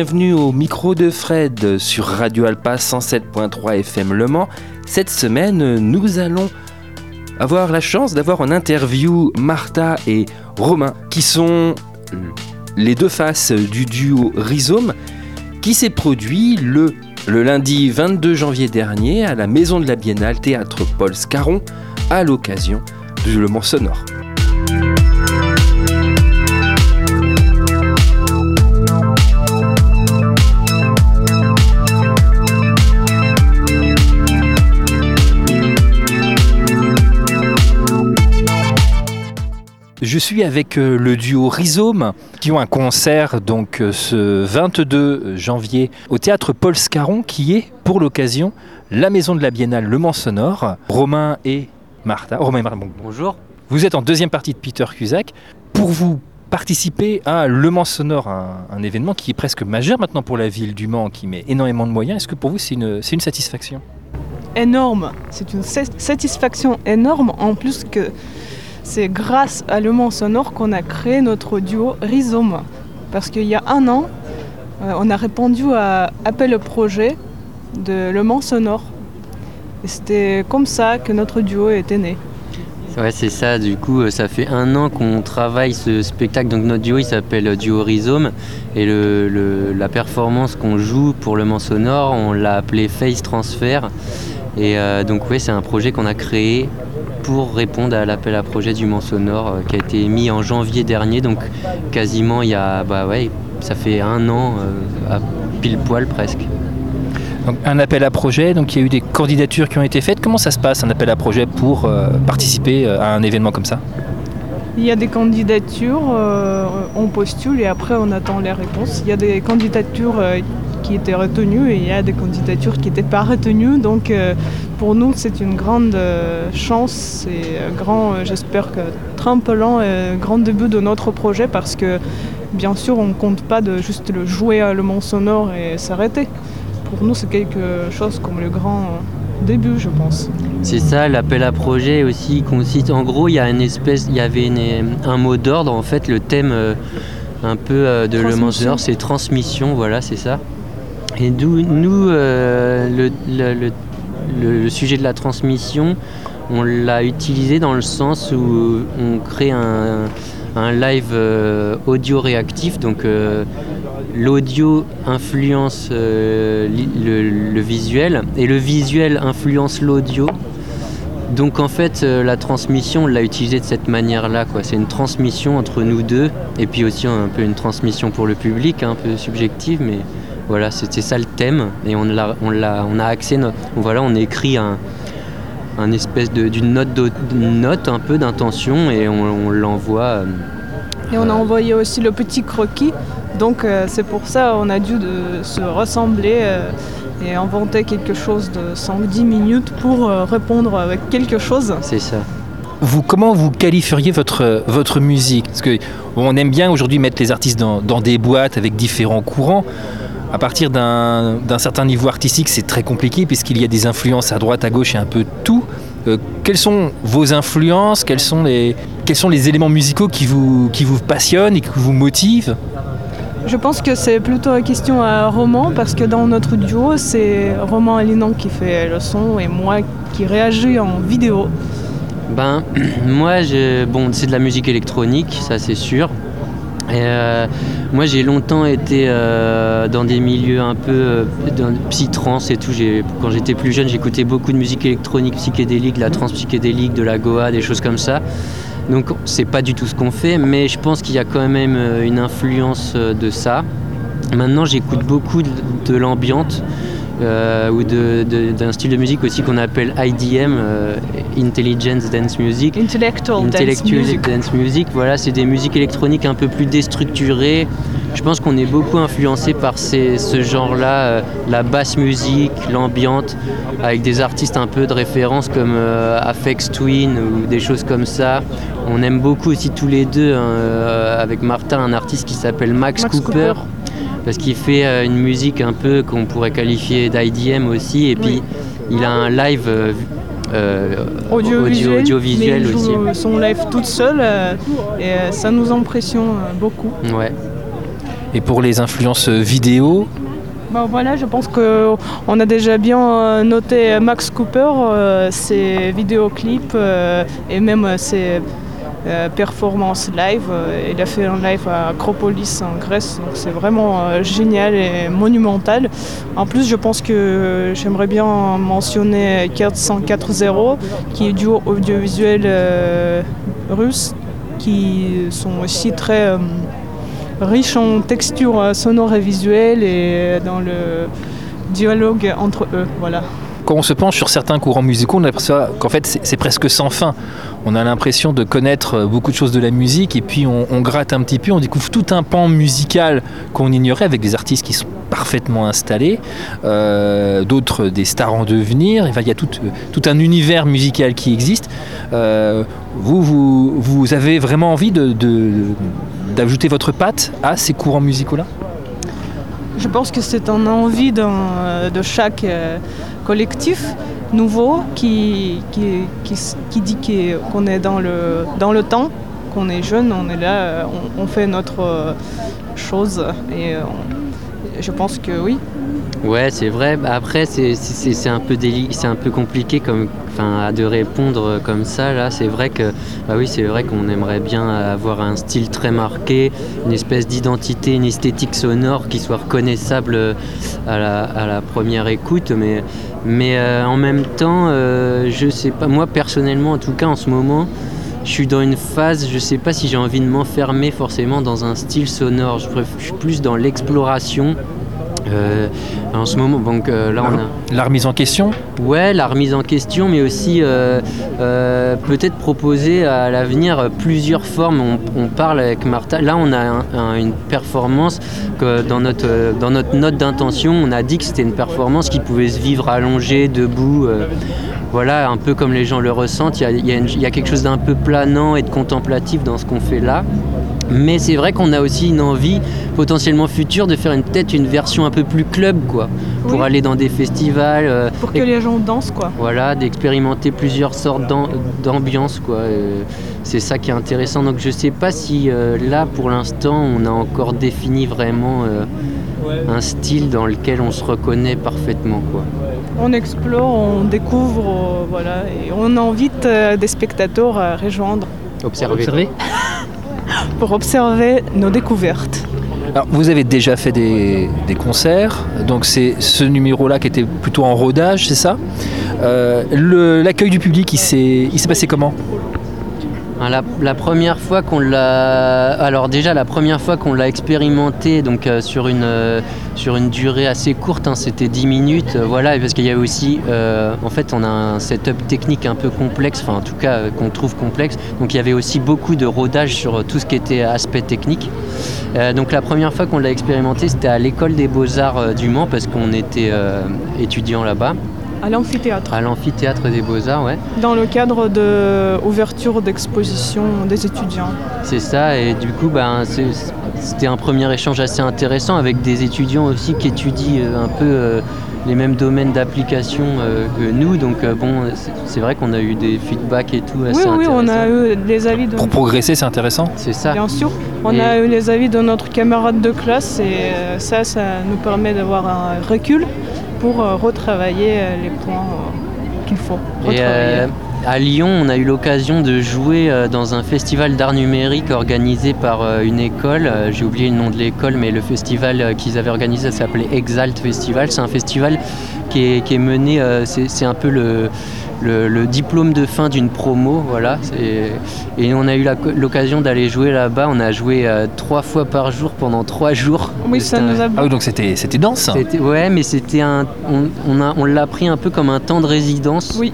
Bienvenue au micro de Fred sur Radio Alpa 107.3 FM Le Mans. Cette semaine, nous allons avoir la chance d'avoir en interview Martha et Romain, qui sont les deux faces du duo Rhizome, qui s'est produit le, le lundi 22 janvier dernier à la Maison de la Biennale Théâtre Paul Scarron à l'occasion du Le Mans Sonore. Je suis avec euh, le duo Rhizome qui ont un concert donc euh, ce 22 janvier au théâtre Paul Scarron qui est pour l'occasion la maison de la Biennale Le Mans Sonore. Romain et Martha. Romain et Martha, bon, bonjour. Vous êtes en deuxième partie de Peter Cusack. Pour vous participer à Le Mans Sonore, un, un événement qui est presque majeur maintenant pour la ville du Mans, qui met énormément de moyens, est-ce que pour vous c'est une, c'est une satisfaction? Énorme. C'est une satisfaction énorme en plus que c'est grâce à Le Mans Sonore qu'on a créé notre duo Rhizome. Parce qu'il y a un an, euh, on a répondu à appel au projet de Le Mans Sonore. Et c'était comme ça que notre duo était né. Ouais, c'est ça. Du coup, euh, ça fait un an qu'on travaille ce spectacle. Donc, notre duo, il s'appelle Duo Rhizome. Et la performance qu'on joue pour le Mans Sonore, on l'a appelé Face Transfer. Et euh, donc, oui, c'est un projet qu'on a créé pour répondre à l'appel à projet du Mans Sonore euh, qui a été mis en janvier dernier, donc quasiment il y a, bah ouais, ça fait un an euh, à pile poil presque. Donc, un appel à projet, donc il y a eu des candidatures qui ont été faites. Comment ça se passe un appel à projet pour euh, participer à un événement comme ça? Il y a des candidatures, euh, on postule et après on attend les réponses. Il y a des candidatures euh, qui étaient retenues et il y a des candidatures qui n'étaient pas retenues. Donc euh, pour nous c'est une grande euh, chance et un grand, euh, j'espère que tremplin, et grand début de notre projet parce que bien sûr on ne compte pas de juste le jouer à Le Mans Sonore et s'arrêter. Pour nous c'est quelque chose comme le grand début je pense. C'est ça, l'appel à projet aussi consiste. En gros, il y a une espèce, il y avait une- un mot d'ordre en fait, le thème euh, un peu euh, de Le Transmission. Sonore, c'est transmission, voilà, c'est ça. Et nous, euh, le, sujet de la transmission, on l'a utilisé dans le sens où on crée un, live euh, audio réactif, donc euh, l'audio influence le, visuel et le visuel influence l'audio. Donc en fait, la transmission, on l'a utilisé de cette manière-là. C'est une transmission entre nous deux, et puis aussi un peu une transmission pour le public, un peu subjective, mais voilà, c'était ça le thème. Et on l'a, on l'a, on a axé, voilà, on a écrit un, un espèce de, d'une note, d'une note un peu d'intention, et on, on l'envoie. euh, Et on a envoyé aussi le petit croquis. Donc euh, c'est pour ça on a dû de se ressembler euh, et inventer quelque chose de 5-10 minutes pour euh, répondre avec quelque chose. c'est ça. vous, Comment vous qualifieriez votre, votre musique? Parce que on aime bien aujourd'hui mettre les artistes dans, dans des boîtes avec différents courants. À partir d'un d'un certain niveau artistique, c'est très compliqué puisqu'il y a des influences à droite, à gauche et un peu tout. Euh, quelles sont vos influences? Quels sont, les, quels sont les éléments musicaux qui vous, qui vous passionnent et qui vous motivent? Je pense que c'est plutôt une question à Roman parce que dans notre duo c'est Roman Alinan qui fait le son et moi qui réagis en vidéo. Ben, moi, je, bon, c'est de la musique électronique, ça c'est sûr. Euh, moi, j'ai longtemps été euh, dans des milieux un peu euh, psy-trance et tout. Quand j'étais plus jeune, j'écoutais beaucoup de musique électronique psychédélique, de la trance psychédélique, de la goa, des choses comme ça. Donc, c'est pas du tout ce qu'on fait, mais je pense qu'il y a quand même euh, une influence de ça. Maintenant, j'écoute beaucoup de, de l'ambiante euh, ou d'un style de musique aussi qu'on appelle IDM, euh, Intelligence Dance Music. Intellectual, dance Intellectual music. dance music, voilà, c'est des musiques électroniques un peu plus déstructurées. Je pense qu'on est beaucoup influencé par ces- ce genre-là, euh, la basse musique, l'ambiante, avec des artistes un peu de référence comme euh, Aphex Twin ou des choses comme ça. On aime beaucoup aussi tous les deux, hein, avec Martin, un artiste qui s'appelle Max, Max Cooper, Cooper. Parce qu'il fait euh, une musique un peu qu'on pourrait qualifier d'IDM aussi, et puis il a un live euh, euh, Audiovisuel, audio- audiovisuel mais il aussi. son live toute seule euh, et euh, ça nous impressionne beaucoup. Ouais. Et pour les influences vidéo Bon, voilà, je pense qu'on a déjà bien noté Max Cooper, ses vidéoclips et même ses performance live. Euh, il a fait un live à Acropolis en Grèce, donc c'est vraiment euh, génial et monumental. En plus, je pense que j'aimerais bien mentionner 404.0, qui est du audiovisuel russe, qui sont aussi très riches en textures sonores et visuelles et dans le dialogue entre eux. Voilà quand on se penche sur certains courants musicaux, on aperçoit qu'en fait c'est presque sans fin. On a l'impression de connaître euh, beaucoup de choses de la musique et puis on, gratte un petit peu, on découvre tout un pan musical qu'on ignorait avec des artistes qui sont parfaitement installés, euh, d'autres des stars en devenir. Il y a tout, tout un univers musical qui existe. Euh, vous, avez vraiment envie d'ajouter votre patte à ces courants musicaux-là? Je pense que c'est une envie de chaque collectif nouveau qui, qui, qui, dit qu'on est dans le, dans le temps, qu'on est jeune, on est là, on, fait notre euh, chose et euh, je pense que oui. Ouais, c'est vrai. Bah, après, c'est un peu compliqué comme, de répondre comme ça. Là, c'est vrai que, bah oui, c'est vrai qu'on aimerait bien avoir un style très marqué, une espèce d'identité, une esthétique sonore qui soit reconnaissable à la, à la première écoute, mais mais euh, en même temps, euh, je sais pas, moi personnellement en tout cas en ce moment, je suis dans une phase, je sais pas si j'ai envie de m'enfermer forcément dans un style sonore. Je suis plus dans l'exploration euh, en ce moment, donc euh, là, on a. La remise en question Ouais, la remise en question, mais aussi euh, peut-être proposer à l'avenir plusieurs formes. On, parle avec Martha. Là, on a une performance que dans notre, dans notre note d'intention, on a dit que c'était une performance qui pouvait se vivre allongée, debout. voilà, un peu comme les gens le ressentent. Il y il y a quelque chose d'un peu planant et de contemplatif dans ce qu'on fait là. Mais c'est vrai qu'on a aussi une envie potentiellement future de faire peut-être une version un peu plus club, quoi, pour aller dans des festivals. Euh, pour que les gens dansent, quoi. Voilà, d'expérimenter plusieurs sortes d'ambiance, quoi. c'est ça qui est intéressant. Donc je sais pas si euh, là, pour l'instant, on a encore défini vraiment euh, un style dans lequel on se reconnaît parfaitement, quoi. On explore, on découvre, voilà, et on invite des spectateurs à rejoindre. Observer. Pour observer nos découvertes. Alors, vous avez déjà fait des, concerts, donc c'est ce numéro-là qui était plutôt en rodage, c'est ça? Euh, L'accueil du public, il s'est passé comment? Hein, la, première fois qu'on l'a, expérimenté, donc euh, sur une euh, sur une durée assez courte, hein, c'était 10 minutes, euh, voilà, parce qu'il y a aussi, en fait, on a un setup technique un peu complexe, enfin en tout cas qu'on trouve complexe, donc il y avait aussi beaucoup de rodage sur tout ce qui était aspect technique. donc la première fois qu'on l'a expérimenté, c'était à l'école des beaux arts du Mans parce qu'on était étudiants là-bas. À l'amphithéâtre. À l'amphithéâtre des Beaux-Arts, ouais. Dans le cadre de ouverture d'exposition des étudiants. C'est ça, et du coup, ben, c'était un premier échange assez intéressant avec des étudiants aussi qui étudient euh, un peu euh, les mêmes domaines d'application euh, que nous. Donc, bon, c'est vrai qu'on a eu des feedbacks et tout assez oui, Oui, on a eu des avis de. Pour progresser, c'est intéressant C'est ça. Bien sûr. On a eu les avis de notre camarade de classe et ça, ça nous permet d'avoir un recul pour euh, retravailler euh, les points euh, qu'il faut. à Lyon, on a eu l'occasion de jouer dans un festival d'art numérique organisé par une école. J'ai oublié le nom de l'école, mais le festival qu'ils avaient organisé s'appelait Exalt Festival. C'est un festival qui est, mené, c'est un peu le, le, diplôme de fin d'une promo, voilà. Et on a eu l'occasion d'aller jouer là-bas. On a joué euh, trois fois par jour pendant trois jours. Oui, ça nous a. Ah oui, donc c'était c'était dense. Ouais, mais c'était un. On, a on l'a pris un peu comme un temps de résidence. Oui.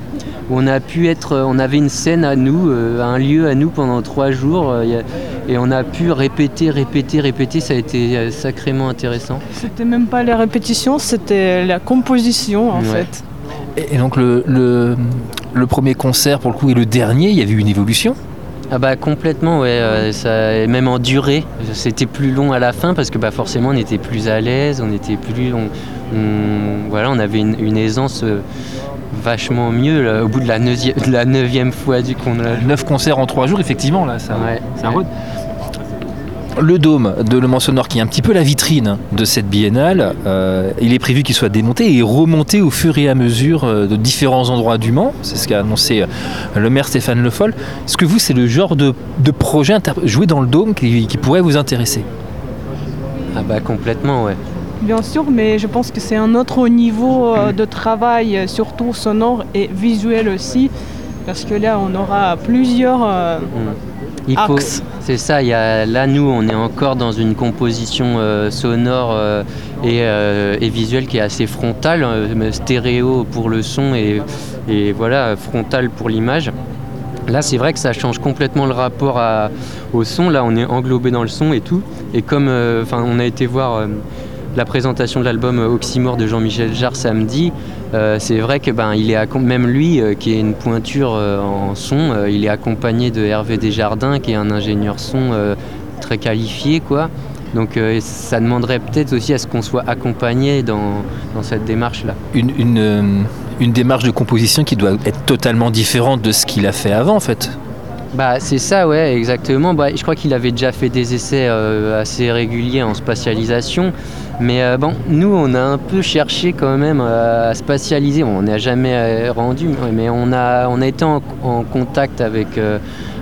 Où on a pu être, on avait une scène à nous, euh, un lieu à nous pendant trois jours, euh, et on a pu répéter, répéter, répéter. Ça a été sacrément intéressant. C'était même pas la répétition, c'était la composition en fait. Et donc le, le, premier concert pour le coup et le dernier, il y avait eu une évolution. Ah bah complètement ouais, euh, ça, même en durée, c'était plus long à la fin parce que bah forcément on était plus à l'aise, on était plus, on, voilà, on avait une, aisance euh, vachement mieux au bout de la, neuvième, la neuvième fois du qu'on a. Neuf concerts en trois jours effectivement là, ça, ouais, ça le dôme de Le Mans Sonore, qui est un petit peu la vitrine de cette biennale, euh, il est prévu qu'il soit démonté et remonté au fur et à mesure euh, de différents endroits du Mans. C'est ce qu'a annoncé euh, le maire Stéphane Le Foll. Est-ce que vous, c'est le genre de, de projet joué dans le dôme qui, qui pourrait vous intéresser? Ah bah complètement, ouais. Bien sûr, mais je pense que c'est un autre niveau euh, de travail, surtout sonore et visuel aussi, parce que là, on aura plusieurs euh, Il faut, c'est ça. Il y a, là, nous, on est encore dans une composition euh, sonore euh, et, euh, et visuelle qui est assez frontale, stéréo pour le son et, et voilà frontale pour l'image. Là, c'est vrai que ça change complètement le rapport à- au son. Là, on est englobé dans le son et tout. Et comme, on a été voir la présentation de l'album Oxymore de Jean-Michel Jarre samedi. Euh, c'est vrai que ben il est même lui euh, qui est une pointure euh, en son, il est accompagné de Hervé Desjardins qui est un ingénieur son très qualifié quoi. Donc ça demanderait peut-être aussi à ce qu'on soit accompagné dans, cette démarche là. une, une, euh, une démarche de composition qui doit être totalement différente de ce qu'il a fait avant, en fait. Bah c'est ça ouais exactement. Bah, je crois qu'il avait déjà fait des essais euh, assez réguliers en spatialisation. Mais euh, bon, nous on a un peu cherché quand même euh, à spatialiser. On n'a jamais rendu, mais on a, on été en, contact avec,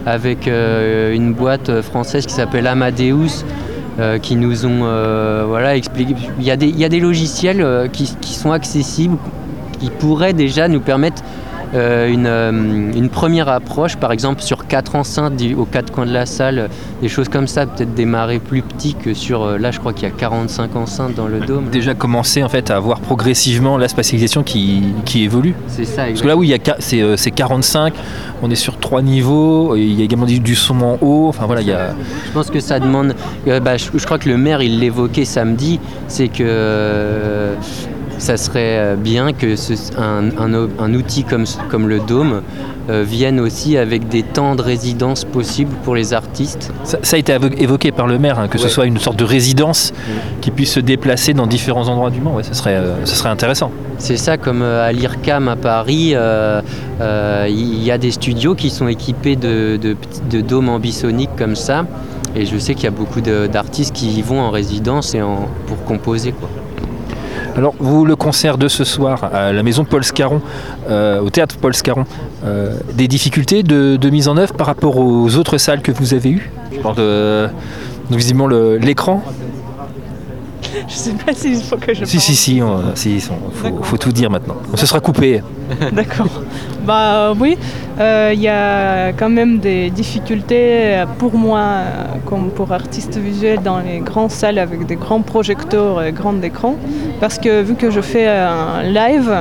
avec une boîte française qui s'appelle Amadeus. qui nous ont voilà, expliqué. Il y, a des, y a des logiciels qui, sont accessibles, qui pourraient déjà nous permettre une, euh, une première approche, par exemple sur quatre enceintes aux quatre coins de la salle, euh, des choses comme ça, peut-être démarrer plus petit que sur, euh, là je crois qu'il y a 45 enceintes dans le dôme. Déjà commencer en fait à voir progressivement la spatialisation qui, qui évolue. C'est ça, Parce que là où il y a c'est euh, c'est 45, on est sur trois niveaux, il y a également du, du son en haut, enfin voilà, il y a... Je pense que ça demande. euh, bah, je, je crois que le maire, il l'évoquait samedi, c'est que euh, ça serait euh, bien que ce- un, un o- un outil comme, le Dôme euh, vienne aussi avec des temps de résidence possibles pour les artistes. Ça, ça a été évo- évoqué par le maire, hein, que ce soit une sorte de résidence qui puisse se déplacer dans différents endroits du Mans, ouais, ça, serait, euh, ça serait intéressant. C'est ça, comme à l'IRCAM à Paris, il y a des studios qui sont équipés de, de de dômes ambisoniques comme ça. Et je sais qu'il y a beaucoup d'artistes qui y vont en résidence et en, pour composer. Quoi. Alors, vous, le concert de ce soir à la maison Paul Scarron, euh, au théâtre Paul Scarron, euh, des difficultés de, de mise en œuvre par rapport aux autres salles que vous avez eues? Je parle de, visiblement l'écran Je sais pas s'il faut que je Si, si, si, on- si, il faut, faut tout dire maintenant. Ce sera coupé. D'accord. Bah oui, euh, il y a quand même des difficultés euh, pour moi, euh, comme pour artiste visuel, dans les grandes salles avec des grands projecteurs et grands écrans. Parce que vu que je fais un live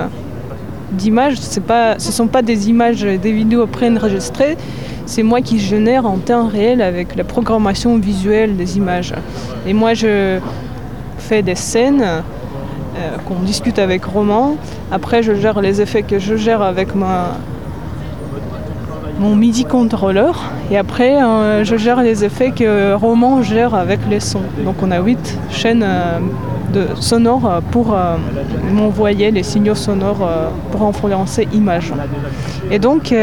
d'images, ce ne sont pas des images, des vidéos préenregistrées, c'est moi qui génère en temps réel avec la programmation visuelle des images. Et moi, je fais des scènes euh, qu'on discute avec Roman. Après, je gère les effets que je gère avec mon MIDI controller. Et après, euh, je gère les effets que Roman gère avec les sons. Donc, on a huit chaînes euh, de sonores euh, pour euh, m'envoyer les signaux sonores euh, pour influencer image. Et donc,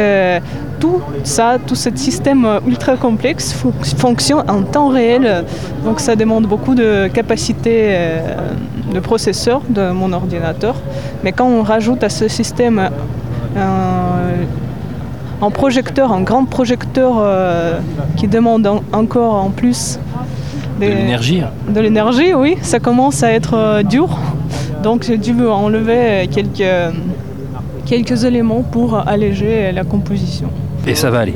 tout ça, tout ce système ultra complexe fon- fonctionne en temps réel. Donc, ça demande beaucoup de capacité de processeur de mon ordinateur. Mais quand on rajoute à ce système un, projecteur, un grand projecteur qui demande en- encore en plus De l'énergie. de l'énergie, oui, ça commence à être euh, dur. Donc j'ai dû enlever quelques, quelques éléments pour alléger la composition. Et ça va aller.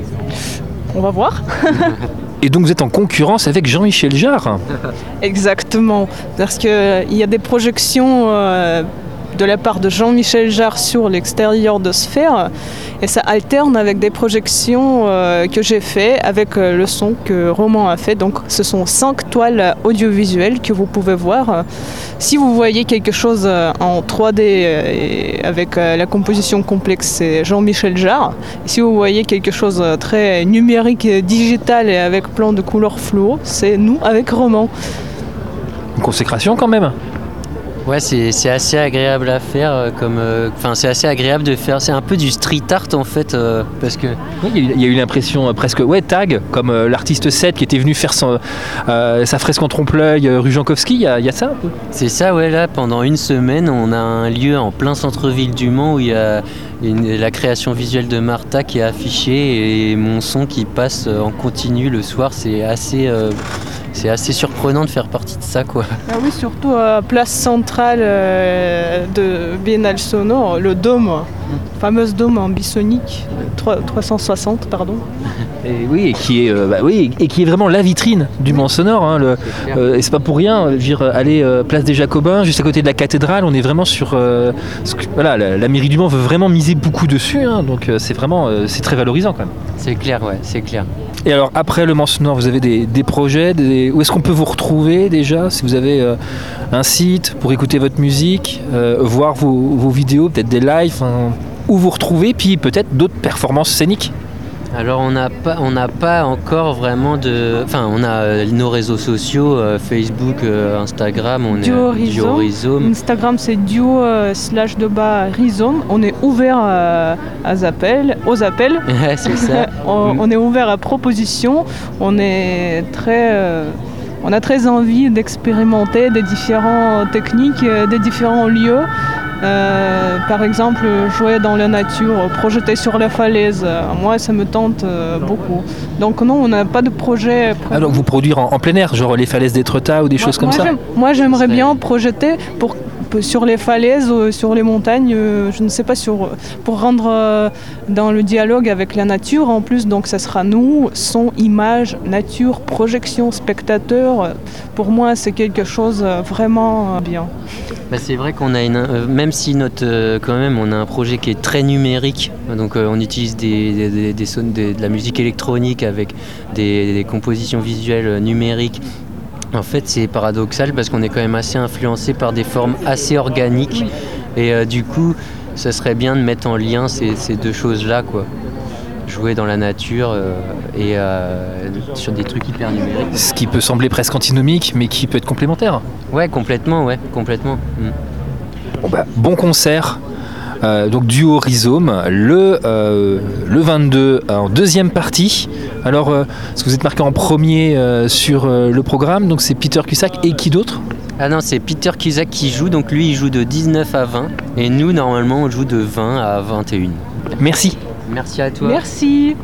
On va voir. Et donc vous êtes en concurrence avec Jean-Michel Jarre. Exactement, parce qu'il y a des projections euh, de la part de Jean-Michel Jarre sur l'extérieur de Sphère, et ça alterne avec des projections euh, que j'ai fait avec euh, le son que Roman a fait. Donc ce sont cinq toiles audiovisuelles que vous pouvez voir. Si vous voyez quelque chose euh, en 3D euh, et avec la composition complexe, c'est Jean-Michel Jarre. Si vous voyez quelque chose très numérique, digital et avec plein de couleurs fluo, c'est nous avec Roman. Consécration quand même. Ouais, c'est assez agréable à faire. Euh, comme, euh, enfin, c'est assez agréable de faire. C'est un peu du street art en fait, euh, parce que. il y a eu, l'impression presque ouais tag, comme l'artiste 7 qui était venu faire son, sa fresque en trompe-l'œil, rue Jankowski. Il y, a ça un peu? C'est ça, ouais. Là, pendant une semaine, on a un lieu en plein centre-ville du Mans où il y a la création visuelle de Martha qui est affichée et mon son qui passe en continu le soir. C'est assez c'est assez surprenant de faire partie de ça quoi. Ah oui, surtout à place centrale euh, de Biennale Sonore, le dôme, le fameux dôme en bisonique, 360 pardon. Et oui, et qui est, euh, bah oui, et qui est vraiment la vitrine du Mans Sonore. Hein, le, euh, et c'est pas pour rien. Je dire, aller place des Jacobins, juste à côté de la cathédrale, on est vraiment sur. voilà, la, mairie du Mans veut vraiment miser beaucoup dessus, hein, donc c'est vraiment, c'est très valorisant quand même. C'est clair, ouais, c'est clair. Et alors après le Mans Sonore, vous avez des, projets Où est-ce qu'on peut vous retrouver déjà Si vous avez euh, un site pour écouter votre musique, euh, voir vos, vidéos, peut-être des lives, où vous retrouvez, puis peut-être d'autres performances scéniques alors on n'a pas, on n'a pas encore vraiment de, enfin on a euh, nos réseaux sociaux, euh, Facebook, euh, Instagram, on duo est duo Rhizome. Instagram c'est duo slash de bas Rhizome. On est ouvert à, appels, aux appels. c'est ça. on, est ouvert à propositions. On est très on a très envie d'expérimenter des différentes techniques, des différents lieux. Euh, par exemple, jouer dans la nature, projeter sur la falaise, moi ça me tente euh, beaucoup. Donc non, on n'a pas de projet. Ah, donc vous produire en, plein air, genre les falaises d'Étretat ou des choses comme ça Moi j'aimerais bien projeter pour sur les falaises, sur les montagnes, euh, je ne sais pas, sur, pour rendre euh, dans le dialogue avec la nature en plus. Donc ça sera nous, son, image, nature, projection, spectateur. Pour moi, c'est quelque chose euh, vraiment bien. Bah, c'est vrai qu'on a une, même si notre, quand même, on a un projet qui est très numérique. Donc on utilise des, de la musique électronique avec des compositions visuelles numériques en fait, c'est paradoxal parce qu'on est quand même assez influencé par des formes assez organiques. Et euh, du coup, ça serait bien de mettre en lien ces, deux choses-là, quoi. Jouer dans la nature euh, et euh, sur des trucs hyper numériques. Ce qui peut sembler presque antinomique, mais qui peut être complémentaire. Ouais, complètement, ouais, complètement. Mm. Bon, bah, bon concert euh, donc duo Rhizome, le, euh, le 22 en deuxième partie. Alors, euh, ce que vous êtes marqué en premier sur le programme, donc c'est Peter Cusack et qui d'autre? Ah non, c'est Peter Cusack qui joue, donc lui il joue de 19 à 20, et nous normalement on joue de 20 à 21. Merci. Merci à toi. Merci.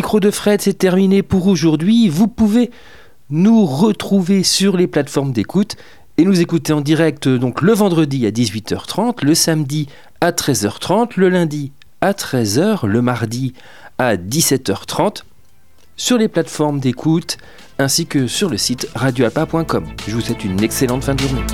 Micro de Fred, c'est terminé pour aujourd'hui. Vous pouvez nous retrouver sur les plateformes d'écoute et nous écouter en direct donc le vendredi à 18h30, le samedi à 13h30, le lundi à 13h, le mardi à 17h30 sur les plateformes d'écoute ainsi que sur le site radioalpa.com. Je vous souhaite une excellente fin de journée.